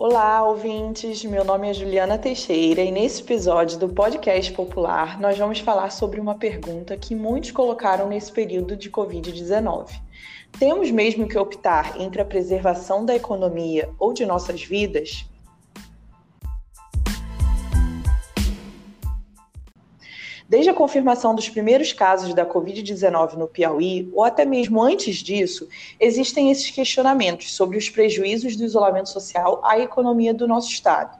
Olá, ouvintes! Meu nome é Juliana Teixeira e nesse episódio do Podcast Popular nós vamos falar sobre uma pergunta que muitos colocaram nesse período de Covid-19. Temos mesmo que optar entre a preservação da economia ou de nossas vidas? Desde a confirmação dos primeiros casos da Covid-19 no Piauí, ou até mesmo antes disso, existem esses questionamentos sobre os prejuízos do isolamento social à economia do nosso Estado.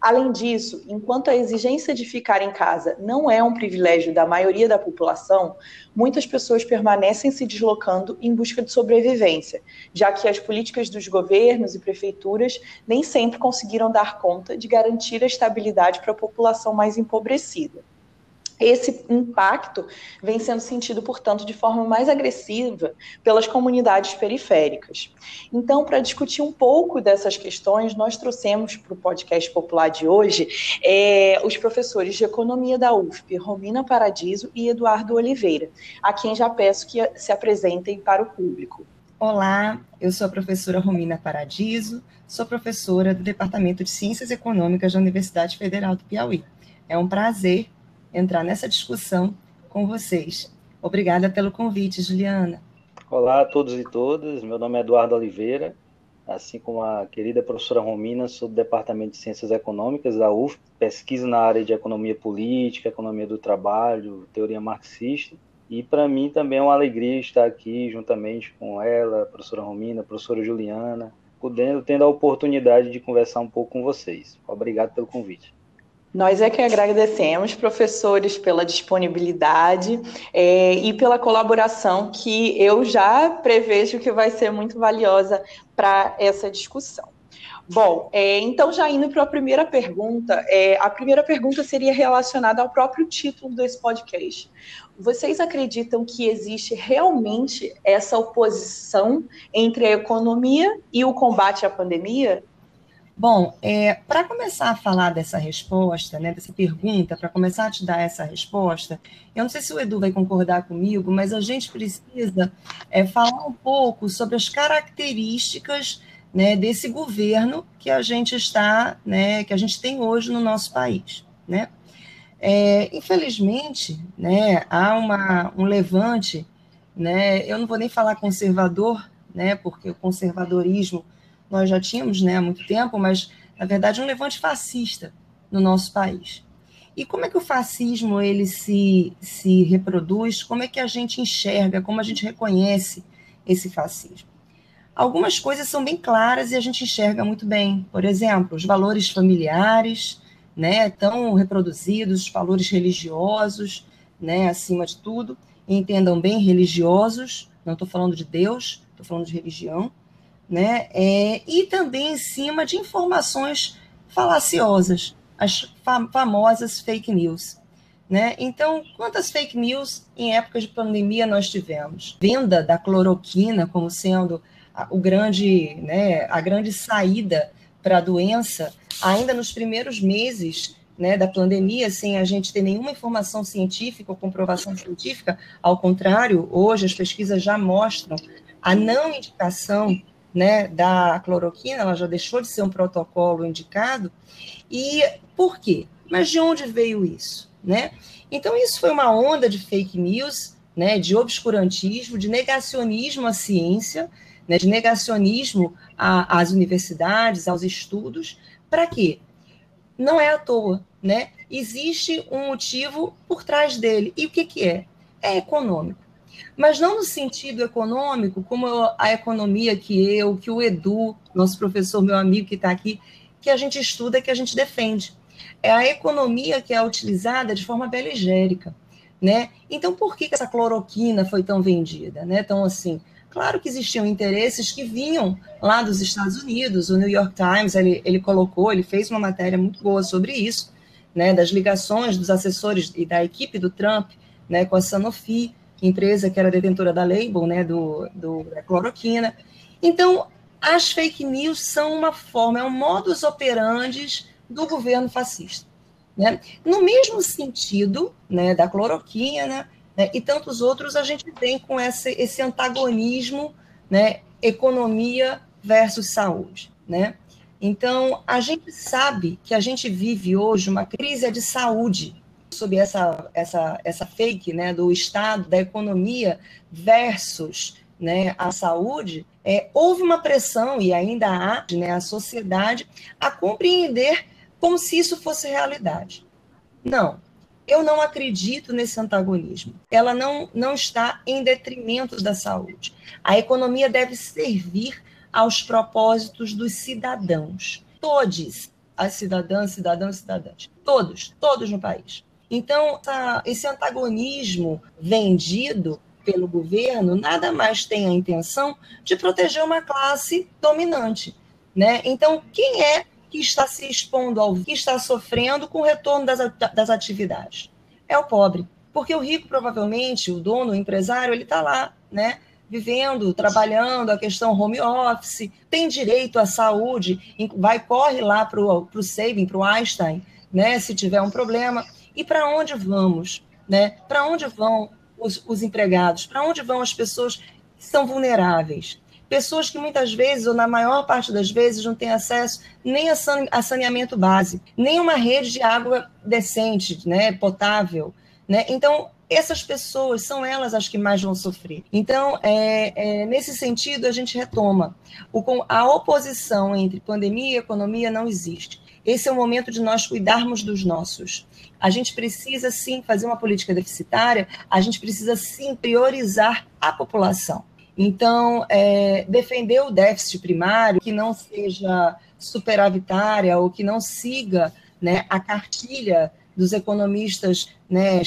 Além disso, enquanto a exigência de ficar em casa não é um privilégio da maioria da população, muitas pessoas permanecem se deslocando em busca de sobrevivência, já que as políticas dos governos e prefeituras nem sempre conseguiram dar conta de garantir a estabilidade para a população mais empobrecida. Esse impacto vem sendo sentido, portanto, de forma mais agressiva pelas comunidades periféricas. Então, para discutir um pouco dessas questões, nós trouxemos para o podcast popular de hoje é, os professores de Economia da UFP, Romina Paradiso e Eduardo Oliveira, a quem já peço que se apresentem para o público. Olá, eu sou a professora Romina Paradiso, sou professora do Departamento de Ciências Econômicas da Universidade Federal do Piauí. É um prazer entrar nessa discussão com vocês. Obrigada pelo convite, Juliana. Olá a todos e todas, meu nome é Eduardo Oliveira, assim como a querida professora Romina, sou do Departamento de Ciências Econômicas da UF, pesquiso na área de economia política, economia do trabalho, teoria marxista, e para mim também é uma alegria estar aqui juntamente com ela, professora Romina, professora Juliana, podendo, tendo a oportunidade de conversar um pouco com vocês. Obrigado pelo convite. Nós é que agradecemos, professores, pela disponibilidade é, e pela colaboração que eu já prevejo que vai ser muito valiosa para essa discussão. Bom, é, então já indo para a primeira pergunta, é, a primeira pergunta seria relacionada ao próprio título desse podcast. Vocês acreditam que existe realmente essa oposição entre a economia e o combate à pandemia? Bom, é, para começar a falar dessa resposta, né, dessa pergunta, para começar a te dar essa resposta, eu não sei se o Edu vai concordar comigo, mas a gente precisa é, falar um pouco sobre as características né, desse governo que a gente está, né, que a gente tem hoje no nosso país, né? É, infelizmente, né, há uma, um levante, né, eu não vou nem falar conservador, né, porque o conservadorismo nós já tínhamos né, há muito tempo, mas, na verdade, um levante fascista no nosso país. E como é que o fascismo ele se, se reproduz? Como é que a gente enxerga, como a gente reconhece esse fascismo? Algumas coisas são bem claras e a gente enxerga muito bem. Por exemplo, os valores familiares, né, tão reproduzidos, os valores religiosos, né, acima de tudo. Entendam bem, religiosos, não estou falando de Deus, estou falando de religião né? É, e também em cima de informações falaciosas, as famosas fake news. Né? Então, quantas fake news em épocas de pandemia nós tivemos? Venda da cloroquina como sendo a, o grande, né, a grande saída para a doença, ainda nos primeiros meses né, da pandemia, sem a gente ter nenhuma informação científica ou comprovação científica. Ao contrário, hoje as pesquisas já mostram a não indicação né, da cloroquina, ela já deixou de ser um protocolo indicado. E por quê? Mas de onde veio isso? Né? Então, isso foi uma onda de fake news, né, de obscurantismo, de negacionismo à ciência, né, de negacionismo às universidades, aos estudos. Para quê? Não é à toa. Né? Existe um motivo por trás dele. E o que, que é? É econômico mas não no sentido econômico, como a economia que eu, que o Edu, nosso professor, meu amigo que está aqui, que a gente estuda, que a gente defende. É a economia que é utilizada de forma beligérica, né? Então, por que essa cloroquina foi tão vendida, né? Então, assim, claro que existiam interesses que vinham lá dos Estados Unidos. O New York Times ele, ele colocou, ele fez uma matéria muito boa sobre isso, né? Das ligações dos assessores e da equipe do Trump, né? Com a Sanofi, empresa que era detentora da label, né, do, do, da cloroquina. Então, as fake news são uma forma, é um modus operandi do governo fascista. Né? No mesmo sentido né, da cloroquina né, e tantos outros, a gente tem com esse, esse antagonismo né, economia versus saúde. Né? Então, a gente sabe que a gente vive hoje uma crise de saúde sob essa, essa, essa fake né, do Estado, da economia versus né, a saúde, é, houve uma pressão, e ainda há, né, a sociedade a compreender como se isso fosse realidade. Não, eu não acredito nesse antagonismo. Ela não, não está em detrimento da saúde. A economia deve servir aos propósitos dos cidadãos. Todos, as cidadãs, cidadãos cidadãs. Todos, todos no país. Então, essa, esse antagonismo vendido pelo governo nada mais tem a intenção de proteger uma classe dominante. Né? Então, quem é que está se expondo ao que está sofrendo com o retorno das, das atividades? É o pobre. Porque o rico, provavelmente, o dono, o empresário, ele está lá, né? vivendo, trabalhando, a questão home office, tem direito à saúde, vai, corre lá para o saving, para o Einstein, né, se tiver um problema. E para onde vamos? Né? Para onde vão os, os empregados? Para onde vão as pessoas que são vulneráveis? Pessoas que muitas vezes, ou na maior parte das vezes, não têm acesso nem a saneamento básico, nem uma rede de água decente, né, potável. Né? Então, essas pessoas são elas as que mais vão sofrer. Então, é, é, nesse sentido, a gente retoma. O, a oposição entre pandemia e economia não existe. Esse é o momento de nós cuidarmos dos nossos. A gente precisa sim fazer uma política deficitária, a gente precisa sim priorizar a população. Então, é, defender o déficit primário, que não seja superavitária ou que não siga né, a cartilha dos economistas né,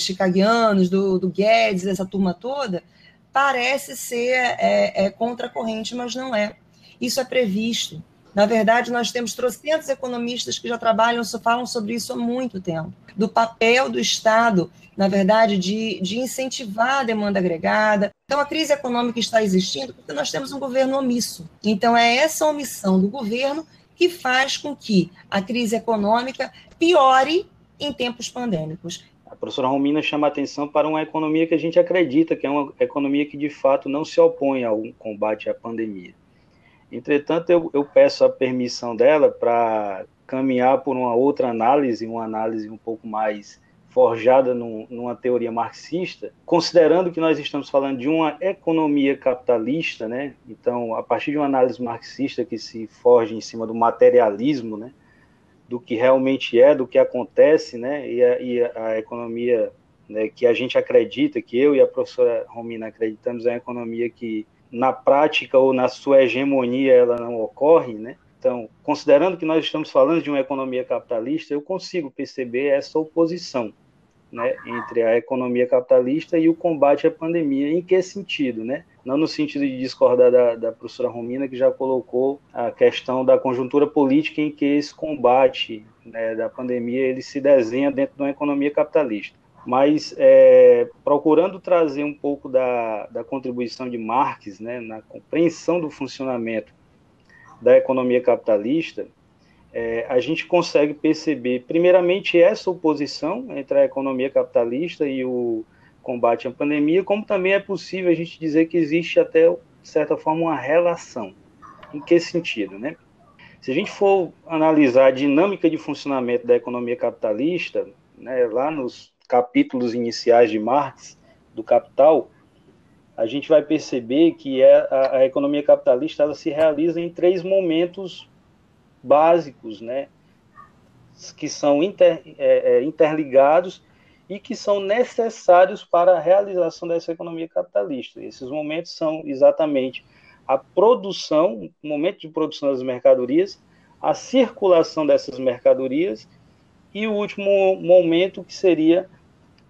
do, do Guedes, essa turma toda, parece ser é, é, contracorrente, mas não é. Isso é previsto. Na verdade, nós temos trocentos economistas que já trabalham, falam sobre isso há muito tempo. Do papel do Estado, na verdade, de, de incentivar a demanda agregada. Então, a crise econômica está existindo porque nós temos um governo omisso. Então, é essa omissão do governo que faz com que a crise econômica piore em tempos pandêmicos. A professora Romina chama a atenção para uma economia que a gente acredita que é uma economia que de fato não se opõe ao combate à pandemia. Entretanto, eu, eu peço a permissão dela para caminhar por uma outra análise, uma análise um pouco mais forjada num, numa teoria marxista, considerando que nós estamos falando de uma economia capitalista, né? Então, a partir de uma análise marxista que se forja em cima do materialismo, né? do que realmente é, do que acontece, né? E a, e a economia né, que a gente acredita, que eu e a professora Romina acreditamos, é uma economia que na prática ou na sua hegemonia ela não ocorre, né? Então, considerando que nós estamos falando de uma economia capitalista, eu consigo perceber essa oposição né, entre a economia capitalista e o combate à pandemia. Em que sentido? Né? Não no sentido de discordar da, da professora Romina, que já colocou a questão da conjuntura política em que esse combate né, da pandemia ele se desenha dentro de uma economia capitalista. Mas é, procurando trazer um pouco da, da contribuição de Marx né, na compreensão do funcionamento da economia capitalista, é, a gente consegue perceber, primeiramente, essa oposição entre a economia capitalista e o combate à pandemia, como também é possível a gente dizer que existe até, de certa forma, uma relação. Em que sentido, né? Se a gente for analisar a dinâmica de funcionamento da economia capitalista, né, lá nos capítulos iniciais de Marx, do Capital, a gente vai perceber que é, a, a economia capitalista ela se realiza em três momentos básicos, né, que são inter, é, é, interligados e que são necessários para a realização dessa economia capitalista. Esses momentos são exatamente a produção, o momento de produção das mercadorias, a circulação dessas mercadorias e o último momento que seria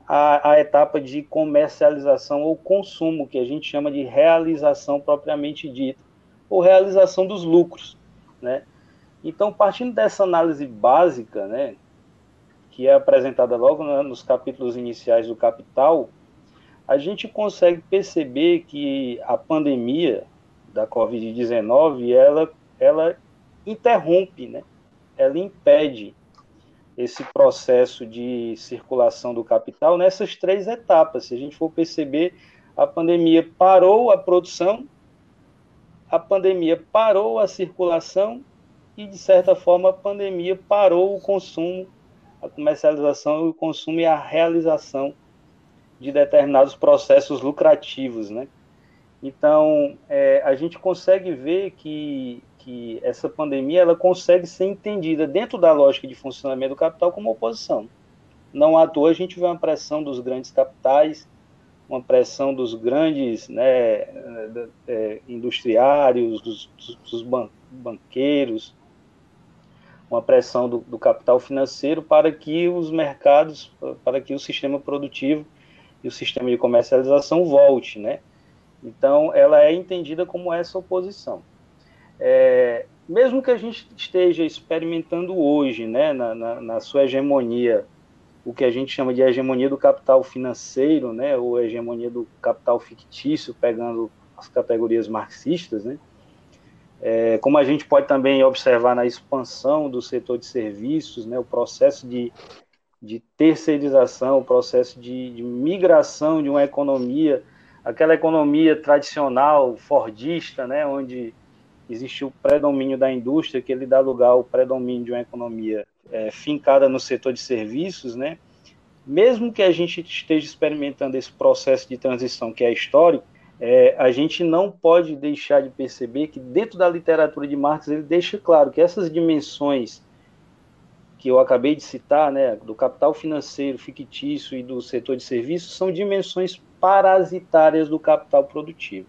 a, a, etapa de comercialização ou consumo, que a gente chama de realização propriamente dita, ou realização dos lucros, né? Então, partindo dessa análise básica, né, que é apresentada logo né, nos capítulos iniciais do Capital, a gente consegue perceber que a pandemia da Covid-19, ela, ela interrompe, né, ela impede esse processo de circulação do capital nessas três etapas. Se a gente for perceber, a pandemia parou a produção, a pandemia parou a circulação e, de certa forma, a pandemia parou o consumo, a comercialização, o consumo e a realização de determinados processos lucrativos, né? Então, é, a gente consegue ver que, que essa pandemia ela consegue ser entendida dentro da lógica de funcionamento do capital como oposição. Não à toa a gente vê uma pressão dos grandes capitais, uma pressão dos grandes né, é, industriários, dos, dos banqueiros, uma pressão do, do, capital financeiro para que os mercados, para que o sistema produtivo e o sistema de comercialização volte, né? Então, ela é entendida como essa oposição. É, mesmo que a gente esteja experimentando hoje, né, na, na, na, sua hegemonia, o que a gente chama de hegemonia do capital financeiro, né, ou hegemonia do capital fictício, pegando as categorias marxistas, né, é, como a gente pode também observar na expansão do setor de serviços, né, o processo de, de terceirização, o processo de, de migração de uma economia, aquela economia tradicional, fordista, né, onde existe o predomínio da indústria, que ele dá lugar ao predomínio de uma economia é, fincada no setor de serviços, né? Mesmo que a gente esteja experimentando esse processo de transição que é histórico, é, a gente não pode deixar de perceber que dentro da literatura de Marx ele deixa claro que essas dimensões que eu acabei de citar, né, do capital financeiro fictício e do setor de serviços, são dimensões parasitárias do capital produtivo.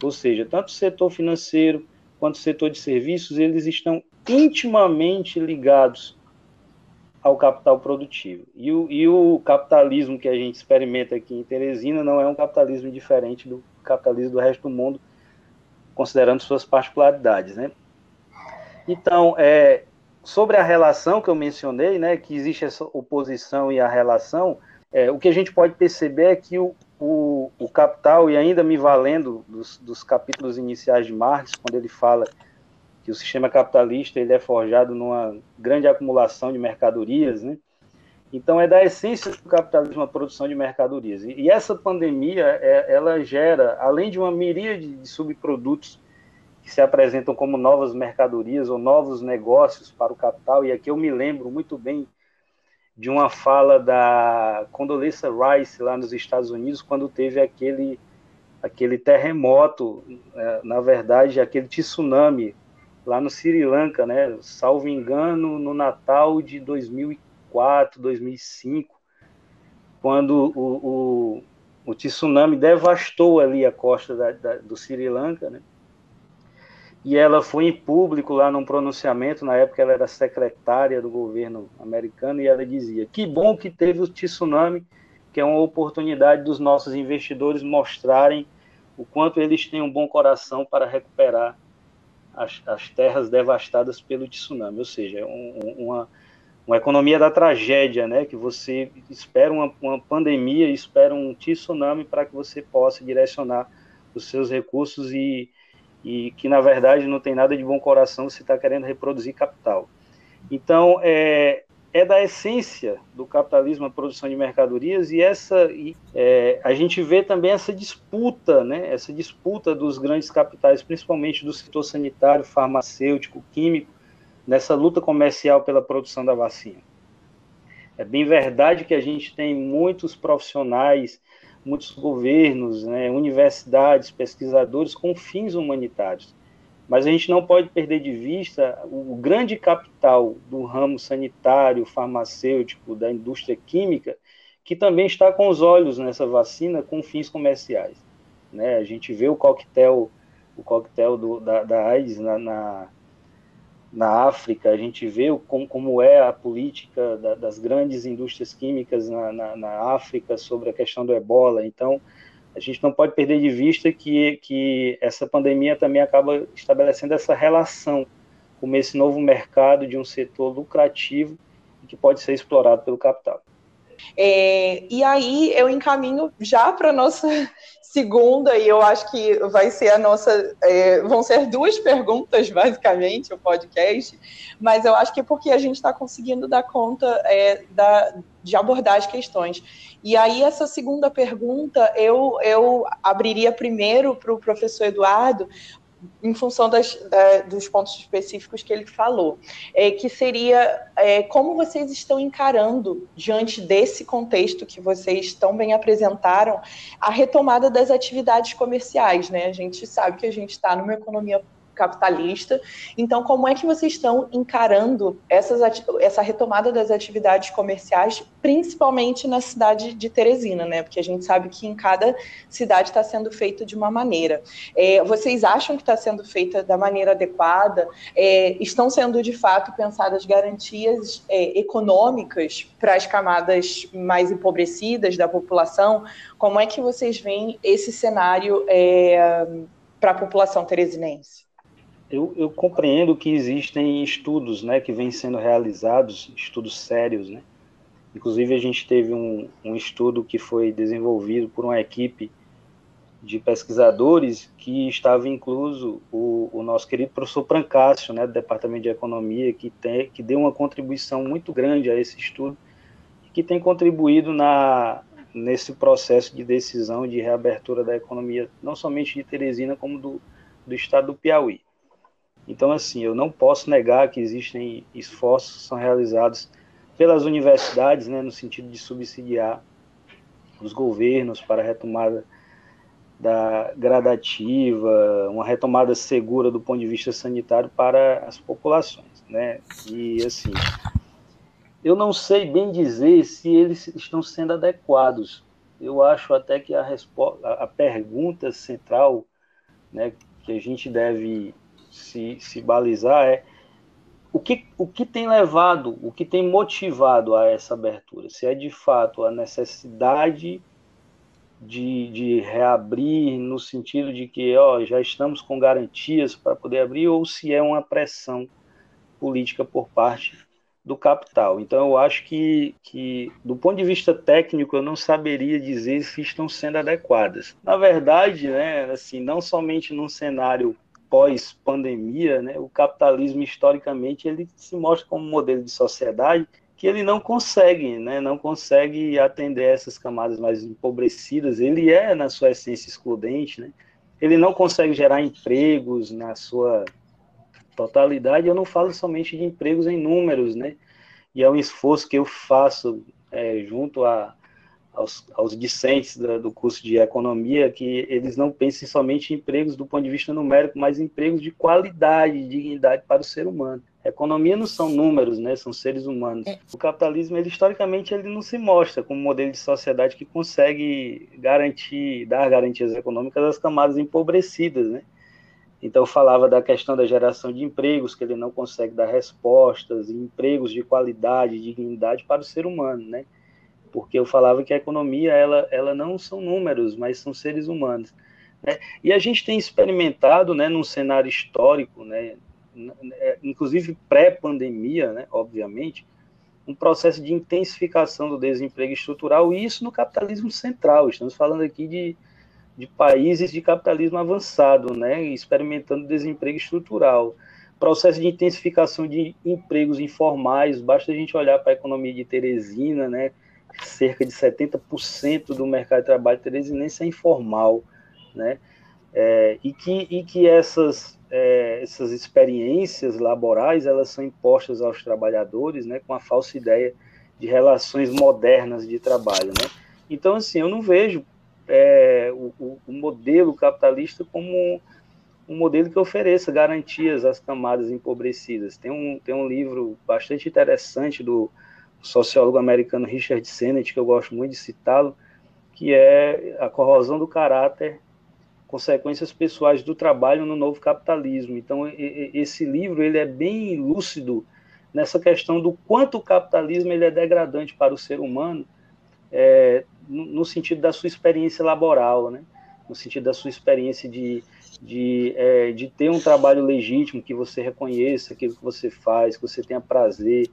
Ou seja, tanto o setor financeiro quanto setor de serviços, eles estão intimamente ligados ao capital produtivo. E o, e o capitalismo que a gente experimenta aqui em Teresina não é um capitalismo diferente do capitalismo do resto do mundo, considerando suas particularidades, né? Então, é, sobre a relação que eu mencionei, né, que existe essa oposição e a relação, é, o que a gente pode perceber é que o, o, o Capital, e ainda me valendo dos, dos, capítulos iniciais de Marx, quando ele fala que o sistema capitalista ele é forjado numa grande acumulação de mercadorias, né? Então, é da essência do capitalismo a produção de mercadorias. E, e essa pandemia, é, ela gera, além de uma miríade de subprodutos que se apresentam como novas mercadorias ou novos negócios para o capital, e aqui eu me lembro muito bem de uma fala da Condoleezza Rice lá nos Estados Unidos quando teve aquele aquele terremoto, é, na verdade, aquele tsunami lá no Sri Lanka, né? Salvo engano, no Natal de 2004, 2005, quando o, o, o tsunami devastou ali a costa da, da, do Sri Lanka, né? E ela foi em público lá num pronunciamento, na época ela era secretária do governo americano, e ela dizia: Que bom que teve o tsunami, que é uma oportunidade dos nossos investidores mostrarem o quanto eles têm um bom coração para recuperar as, as terras devastadas pelo tsunami. Ou seja, é um, uma, uma economia da tragédia, né? Que você espera uma, uma pandemia, espera um tsunami para que você possa direcionar os seus recursos e e que na verdade não tem nada de bom coração, você está querendo reproduzir capital. Então, é, é da essência do capitalismo a produção de mercadorias e essa e, é, a gente vê também essa disputa, né, essa disputa dos grandes capitais, principalmente do setor sanitário, farmacêutico, químico, nessa luta comercial pela produção da vacina. É bem verdade que a gente tem muitos profissionais muitos governos, né, universidades, pesquisadores com fins humanitários. Mas a gente não pode perder de vista o grande capital do ramo sanitário, farmacêutico, da indústria química, que também está com os olhos nessa vacina com fins comerciais. Né? A gente vê o coquetel, o coquetel do, da, da AIDS na, na na África, a gente vê como, como é a política da, das grandes indústrias químicas na, na, na, África sobre a questão do ebola. Então, a gente não pode perder de vista que, que essa pandemia também acaba estabelecendo essa relação com esse novo mercado de um setor lucrativo que pode ser explorado pelo capital. É, e aí eu encaminho já para a nossa segunda, e eu acho que vai ser a nossa. É, vão ser duas perguntas, basicamente, o podcast, mas eu acho que é porque a gente está conseguindo dar conta é, da, de abordar as questões. E aí, essa segunda pergunta, eu, eu abriria primeiro para o professor Eduardo, em função das, da, dos pontos específicos que ele falou, é, que seria é, como vocês estão encarando, diante desse contexto que vocês tão bem apresentaram, a retomada das atividades comerciais. Né? A gente sabe que a gente está numa economia capitalista. Então, como é que vocês estão encarando essas, essa retomada das atividades comerciais, principalmente na cidade de Teresina, né? Porque a gente sabe que em cada cidade está sendo feito de uma maneira. É, vocês acham que está sendo feita da maneira adequada? É, estão sendo de fato pensadas garantias é, econômicas para as camadas mais empobrecidas da população? Como é que vocês veem esse cenário é, para a população teresinense? Eu, eu, compreendo que existem estudos né, que vêm sendo realizados, estudos sérios. Né? Inclusive, a gente teve um, um estudo que foi desenvolvido por uma equipe de pesquisadores que estava incluso o, o nosso querido professor Prancácio, né, do Departamento de Economia, que, tem, que deu uma contribuição muito grande a esse estudo, que tem contribuído na, nesse processo de decisão de reabertura da economia, não somente de Teresina, como do, do estado do Piauí. Então, assim, eu não posso negar que existem esforços que são realizados pelas universidades, né, no sentido de subsidiar os governos para a retomada da gradativa, uma retomada segura do ponto de vista sanitário para as populações, né? E assim, eu não sei bem dizer se eles estão sendo adequados. Eu acho até que a resposta, a pergunta central, né, que a gente deve se, se balizar é o que, o que tem levado, o que tem motivado a essa abertura? Se é de fato a necessidade de, de reabrir no sentido de que ó, já estamos com garantias para poder abrir, ou se é uma pressão política por parte do capital. Então, eu acho que, que, do ponto de vista técnico, eu não saberia dizer se estão sendo adequadas. Na verdade, né, assim, não somente num cenário pós-pandemia, né, o capitalismo historicamente ele se mostra como um modelo de sociedade que ele não consegue, né, não consegue atender essas camadas mais empobrecidas. Ele é na sua essência excludente, né? Ele não consegue gerar empregos na sua totalidade. Eu não falo somente de empregos em números, né? E é um esforço que eu faço é, junto a aos, aos discentes do, do curso de economia que eles não pensem somente em empregos do ponto de vista numérico, mas empregos de qualidade, de dignidade para o ser humano. A economia não são números, né? São seres humanos. É. O capitalismo, ele historicamente, ele não se mostra como um modelo de sociedade que consegue garantir, dar garantias econômicas às camadas empobrecidas, né? Então, falava da questão da geração de empregos, que ele não consegue dar respostas, empregos de qualidade, de dignidade para o ser humano, né? Porque eu falava que a economia ela, ela não são números, mas são seres humanos. Né? E a gente tem experimentado, né, num cenário histórico, né, é, inclusive pré-pandemia, né, obviamente, um processo de intensificação do desemprego estrutural, e isso no capitalismo central. Estamos falando aqui de, de países de capitalismo avançado, né, experimentando desemprego estrutural. Processo de intensificação de empregos informais, basta a gente olhar para a economia de Teresina, né, cerca de 70% do mercado de trabalho teresinense é informal, né? É, e, que, e que essas, é, essas experiências laborais elas são impostas aos trabalhadores né, com a falsa ideia de relações modernas de trabalho. Né? Então, assim, eu não vejo é, o, o, modelo capitalista como um modelo que ofereça garantias às camadas empobrecidas. Tem um, tem um livro bastante interessante do sociólogo americano Richard Sennett, que eu gosto muito de citá-lo, que é a corrosão do caráter, consequências pessoais do trabalho no novo capitalismo. Então, esse livro ele é bem lúcido nessa questão do quanto o capitalismo ele é degradante para o ser humano, é, no, sentido da sua experiência laboral, né? no sentido da sua experiência de, de, é, de ter um trabalho legítimo, que você reconheça aquilo que você faz, que você tenha prazer,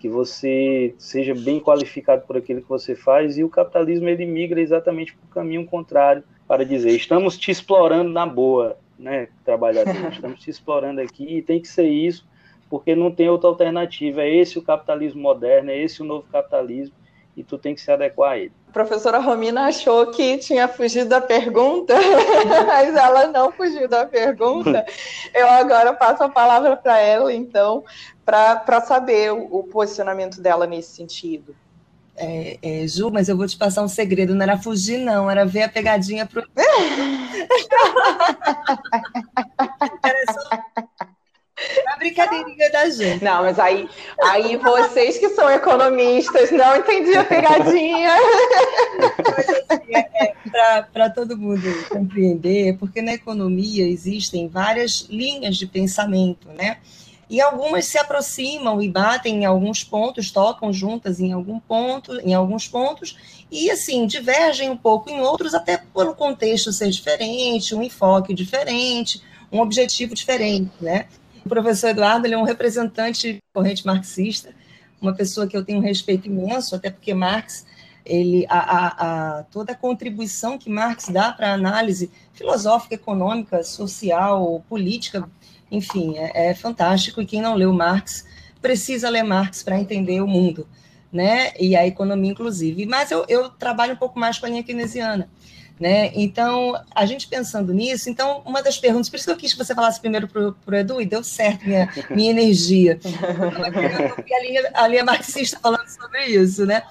que você seja bem qualificado por aquilo que você faz, e o capitalismo ele migra exatamente para o caminho contrário, para dizer, estamos te explorando na boa, né, trabalhador, estamos te explorando aqui, e tem que ser isso, porque não tem outra alternativa, é esse o capitalismo moderno, é esse o novo capitalismo, e tu tem que se adequar a ele. A professora Romina achou que tinha fugido da pergunta, mas ela não fugiu da pergunta. eu agora passo a palavra para ela, então, para saber o, o, posicionamento dela nesse sentido. É, é, Ju, mas eu vou te passar um segredo, não era fugir, não, era ver a pegadinha pro. era só brincadeirinha da gente. Não, mas aí, aí vocês que são economistas não entendiam a pegadinha. Mas assim, é, é para todo mundo compreender, porque na economia existem várias linhas de pensamento, né? E algumas se aproximam e batem em alguns pontos, tocam juntas em algum ponto, em alguns pontos, e assim, divergem um pouco em outros, até por um contexto ser diferente, um enfoque diferente, um objetivo diferente, né? O professor Eduardo ele é um representante corrente marxista, uma pessoa que eu tenho um respeito imenso, até porque Marx, ele, a, a, a toda a contribuição que Marx dá para a análise filosófica, econômica, social, política, enfim, é, é fantástico. E quem não leu Marx precisa ler Marx para entender o mundo, né? E a economia, inclusive. Mas eu, eu trabalho um pouco mais com a linha keynesiana. Né? Então, a gente pensando nisso, então, uma das perguntas, por isso que eu quis que você falasse primeiro para o Edu, e deu certo minha, minha energia. a linha, a linha marxista falando sobre isso, né?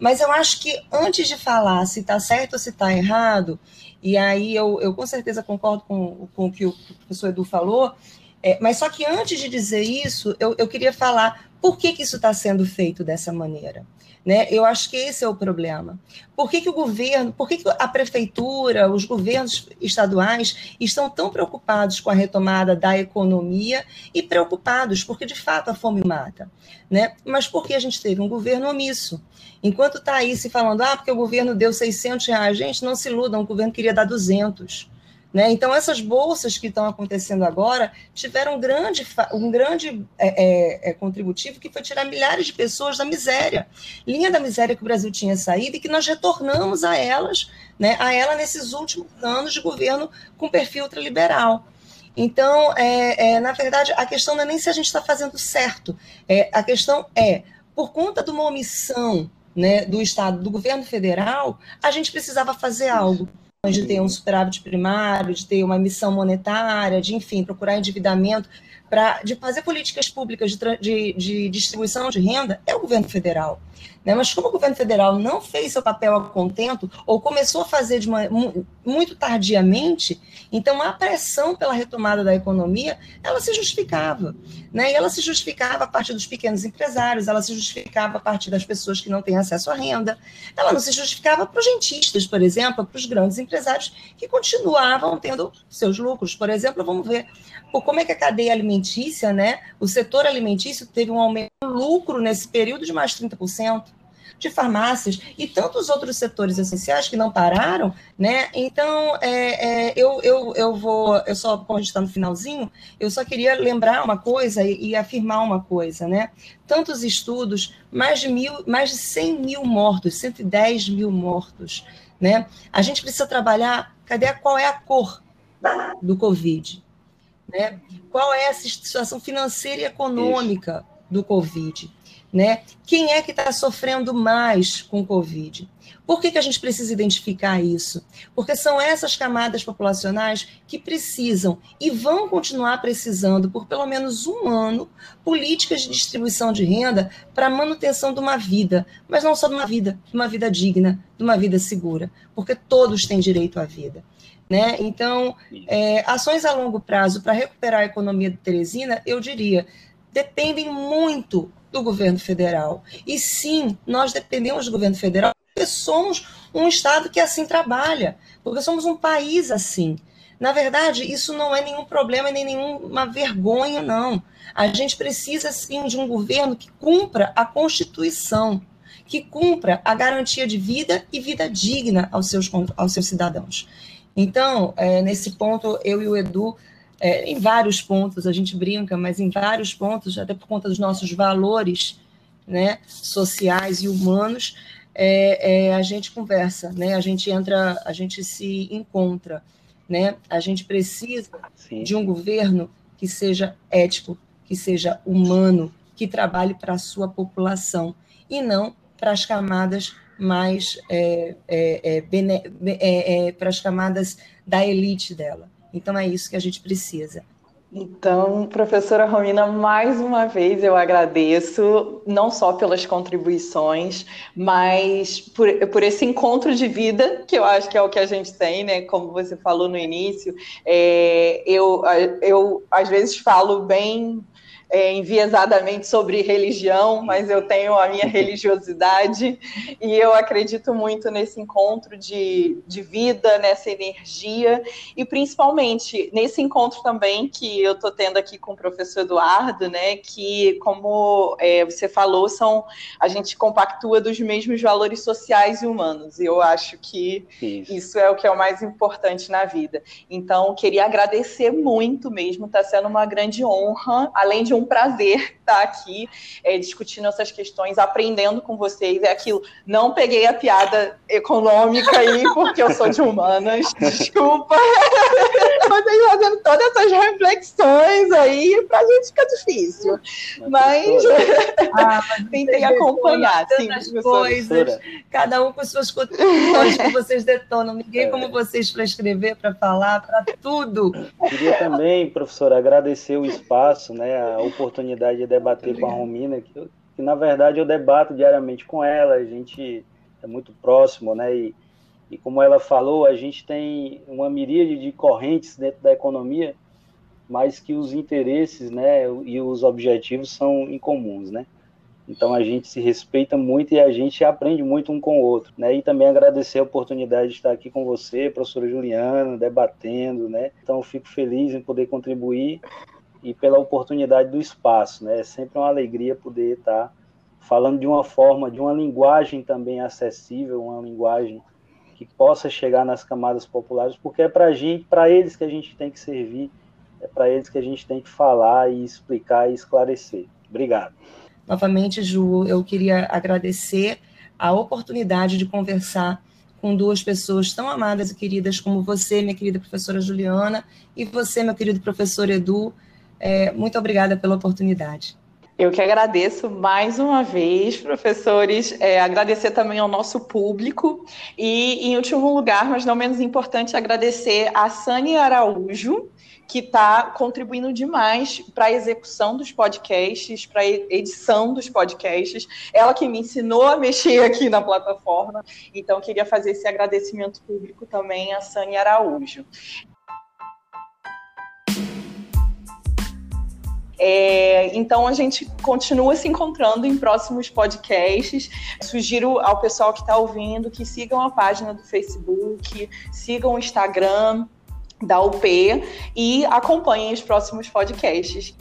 Mas eu acho que antes de falar se está certo ou se está errado, e aí eu, eu com certeza concordo com, com o que o professor Edu falou, é, mas só que antes de dizer isso, eu, eu queria falar por que, que isso está sendo feito dessa maneira. Né? Eu acho que esse é o problema. Por que, que o governo, por que, que a prefeitura, os governos estaduais estão tão preocupados com a retomada da economia e preocupados, porque de fato a fome mata. Né? Mas porque a gente teve um governo omisso. Enquanto está aí se falando, ah, porque o governo deu 600 reais, gente, não se iludam, o governo queria dar 200. Né? Então, essas bolsas que estão acontecendo agora tiveram um grande, um grande é, é, é, contributivo que foi tirar milhares de pessoas da miséria, linha da miséria que o Brasil tinha saído e que nós retornamos a elas, né, a ela nesses últimos anos de governo com perfil ultraliberal. Então, é, é, na verdade, a questão não é nem se a gente está fazendo certo, é, a questão é, por conta de uma omissão né, do Estado, do governo federal, a gente precisava fazer algo de ter um superávit primário, de ter uma emissão monetária, de, enfim, procurar endividamento, para de fazer políticas públicas de, de, de, distribuição de renda, é o governo federal. Né? Mas como o governo federal não fez seu papel a contento, ou começou a fazer de uma, muito tardiamente, então a pressão pela retomada da economia, ela se justificava. Né? E ela se justificava a partir dos pequenos empresários, ela se justificava a partir das pessoas que não têm acesso à renda, ela não se justificava para os rentistas, por exemplo, para os grandes empresários que continuavam tendo seus lucros. Por exemplo, vamos ver como é que a cadeia alimentícia, né, o setor alimentício teve um aumento lucro nesse período de mais 30% de farmácias e tantos outros setores essenciais que não pararam, né? Então, é, é, eu, eu, eu vou, eu só, como a gente está no finalzinho, eu só queria lembrar uma coisa e, e, afirmar uma coisa, né? Tantos estudos, mais de mil, mais de 100 mil mortos, 110 mil mortos, né? A gente precisa trabalhar, cadê qual é a cor do Covid? Né? Qual é a situação financeira e econômica Isso. Do Covid? Né? Quem é que está sofrendo mais com o Covid? Por que, que a gente precisa identificar isso? Porque são essas camadas populacionais que precisam e vão continuar precisando, por pelo menos um ano, políticas de distribuição de renda para manutenção de uma vida, mas não só de uma vida, de uma vida digna, de uma vida segura, porque todos têm direito à vida. Né? Então, é, ações a longo prazo para recuperar a economia de Teresina, eu diria, dependem muito do governo federal. E sim, nós dependemos do governo federal porque somos um Estado que assim trabalha, porque somos um país assim. Na verdade, isso não é nenhum problema nem nenhuma vergonha, não. A gente precisa, sim, de um governo que cumpra a Constituição, que cumpra a garantia de vida e vida digna aos seus, aos seus cidadãos. Então, é, nesse ponto, eu e o Edu, é, em vários pontos, a gente brinca, mas em vários pontos, até por conta dos nossos valores né, sociais e humanos, é, é, a gente conversa, né? A gente entra, a gente se encontra, né? A gente precisa Sim. de um governo que seja ético, que seja humano, que trabalhe para a sua população e não para as camadas mais é, é, é é, é, para as camadas da elite dela. Então é isso que a gente precisa. Então, professora Romina, mais uma vez eu agradeço, não só pelas contribuições, mas por, por, esse encontro de vida, que eu acho que é o que a gente tem, né? Como você falou no início, é, eu, eu às vezes falo bem é, enviesadamente sobre religião, mas eu tenho a minha religiosidade e eu acredito muito nesse encontro de, de vida, nessa energia e principalmente nesse encontro também que eu estou tendo aqui com o professor Eduardo, né? Que, como é, você falou, são a gente compactua dos mesmos valores sociais e humanos. E eu acho que isso. isso é o que é o mais importante na vida. Então, queria agradecer muito mesmo, está sendo uma grande honra, além de um um prazer estar aqui é, discutindo essas questões, aprendendo com vocês. É aquilo. Não peguei a piada econômica aí, porque eu sou de humanas. Desculpa. Vocês fazendo todas essas reflexões aí, pra gente fica difícil. Mas, ah, mas tentei acompanhar. Sim, coisas, cada um com suas contribuições que vocês detonam. Ninguém é. como vocês para escrever, para falar, para tudo. Queria também, professora, agradecer o espaço, né, a oportunidade de debater com a Romina, que, que, na verdade eu debato diariamente com ela, a gente é muito próximo, né? E, e como ela falou, a gente tem uma miríade de correntes dentro da economia, mas que os interesses, né, e os objetivos são incomuns, né? Então a gente se respeita muito e a gente aprende muito um com o outro, né? E também agradecer a oportunidade de estar aqui com você, professora Juliana, debatendo, né? Então fico feliz em poder contribuir e pela oportunidade do espaço. Né? É sempre uma alegria poder estar falando de uma forma, de uma linguagem também acessível, uma linguagem que possa chegar nas camadas populares, porque é para gente, para eles que a gente tem que servir, é para eles que a gente tem que falar e explicar e esclarecer. Obrigado. Novamente, Ju, eu queria agradecer a oportunidade de conversar com duas pessoas tão amadas e queridas como você, minha querida professora Juliana, e você, meu querido professor Edu. É, muito obrigada pela oportunidade. Eu que agradeço mais uma vez, professores, é, agradecer também ao nosso público e, em último lugar, mas não menos importante, agradecer a Sani Araújo, que está contribuindo demais para a execução dos podcasts, para a edição dos podcasts. Ela que me ensinou a mexer aqui na plataforma, então queria fazer esse agradecimento público também a Sani Araújo. É, então a gente continua se encontrando em próximos podcasts. Sugiro ao pessoal que está ouvindo que sigam a página do Facebook, sigam o Instagram da UP e acompanhem os próximos podcasts.